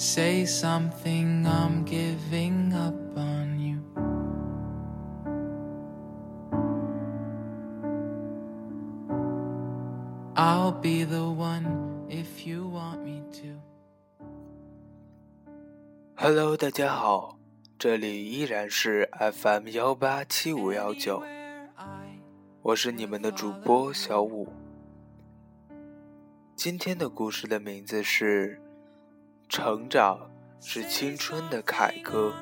Say something, I'm giving up on you. I'll be the one if you want me to. Hello，大家好，这里依然是 FM 幺八七五幺九，我是你们的主播小五。今天的故事的名字是《成长是青春的凯歌。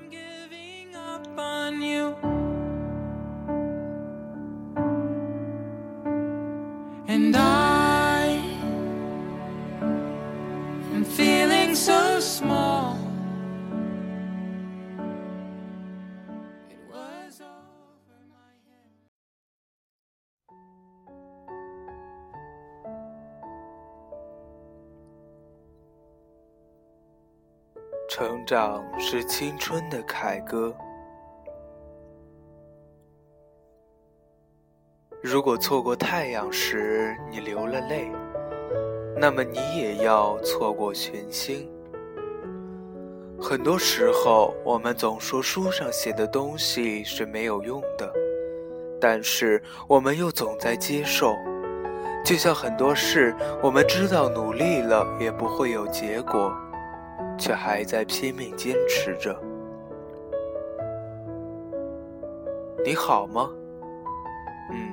成长是青春的凯歌。如果错过太阳时你流了泪，那么你也要错过群星。很多时候，我们总说书上写的东西是没有用的，但是我们又总在接受。就像很多事，我们知道努力了也不会有结果。却还在拼命坚持着。你好吗？嗯，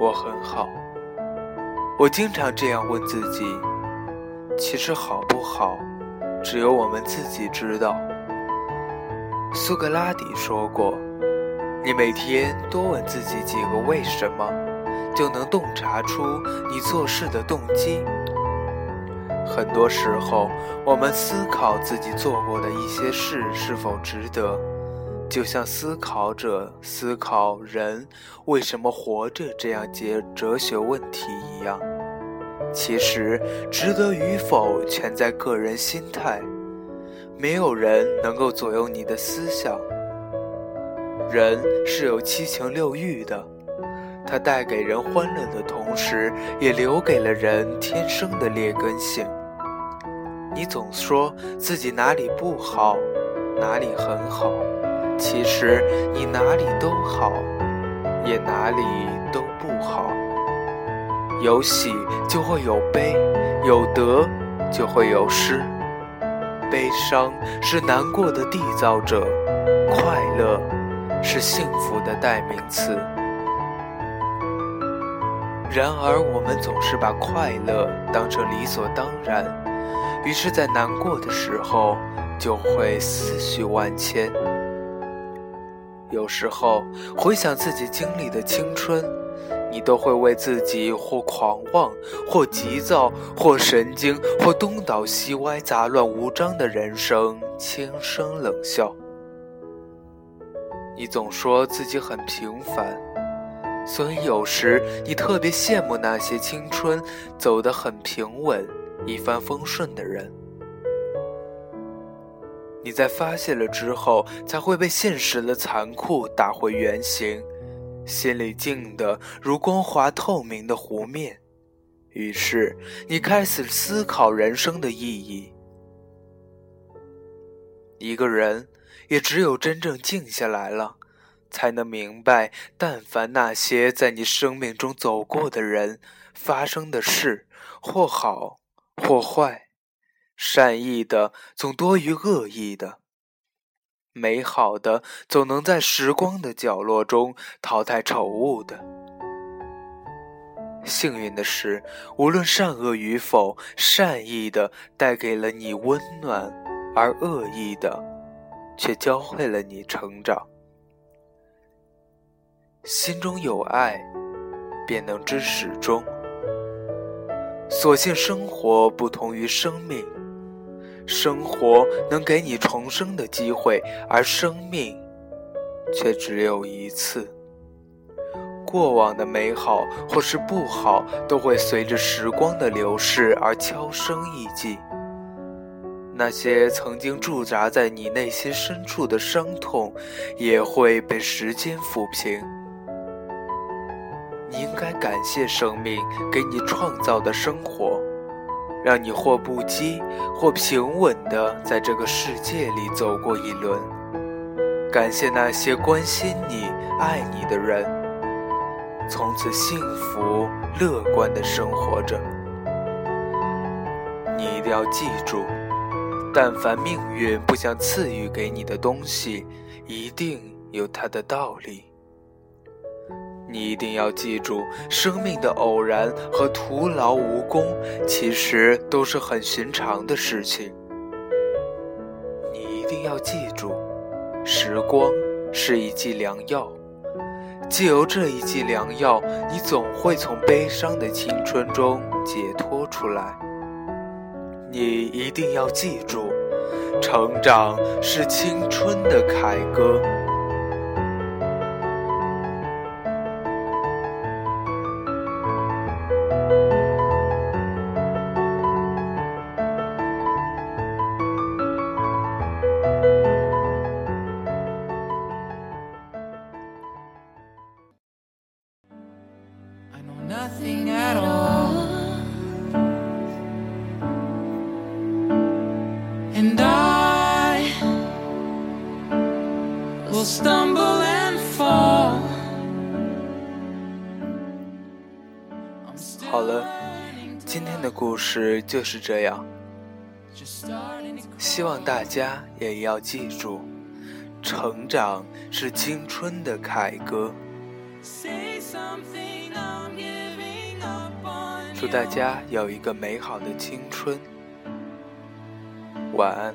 我很好。我经常这样问自己。其实好不好，只有我们自己知道。苏格拉底说过：“你每天多问自己几个为什么，就能洞察出你做事的动机。”很多时候，我们思考自己做过的一些事是否值得，就像思考者思考人为什么活着这样节哲学问题一样。其实，值得与否全在个人心态，没有人能够左右你的思想。人是有七情六欲的。它带给人欢乐的同时，也留给了人天生的劣根性。你总说自己哪里不好，哪里很好，其实你哪里都好，也哪里都不好。有喜就会有悲，有得就会有失。悲伤是难过的缔造者，快乐是幸福的代名词。然而，我们总是把快乐当成理所当然，于是，在难过的时候就会思绪万千。有时候回想自己经历的青春，你都会为自己或狂妄、或急躁、或神经、或东倒西歪、杂乱无章的人生轻声冷笑。你总说自己很平凡。所以有时你特别羡慕那些青春走得很平稳、一帆风顺的人。你在发现了之后，才会被现实的残酷打回原形，心里静得如光滑透明的湖面。于是你开始思考人生的意义。一个人也只有真正静下来了。才能明白，但凡那些在你生命中走过的人、发生的事，或好或坏，善意的总多于恶意的，美好的总能在时光的角落中淘汰丑恶的。幸运的是，无论善恶与否，善意的带给了你温暖，而恶意的，却教会了你成长。心中有爱，便能知始终。所幸生活不同于生命，生活能给你重生的机会，而生命却只有一次。过往的美好或是不好，都会随着时光的流逝而悄声匿迹。那些曾经驻扎在你内心深处的伤痛，也会被时间抚平。该感谢生命给你创造的生活，让你或不羁或平稳地在这个世界里走过一轮。感谢那些关心你、爱你的人，从此幸福乐观地生活着。你一定要记住，但凡命运不想赐予给你的东西，一定有它的道理。你一定要记住，生命的偶然和徒劳无功，其实都是很寻常的事情。你一定要记住，时光是一剂良药，借由这一剂良药，你总会从悲伤的青春中解脱出来。你一定要记住，成长是青春的凯歌。好了，今天的故事就是这样。希望大家也要记住，成长是青春的凯歌。祝大家有一个美好的青春，晚安。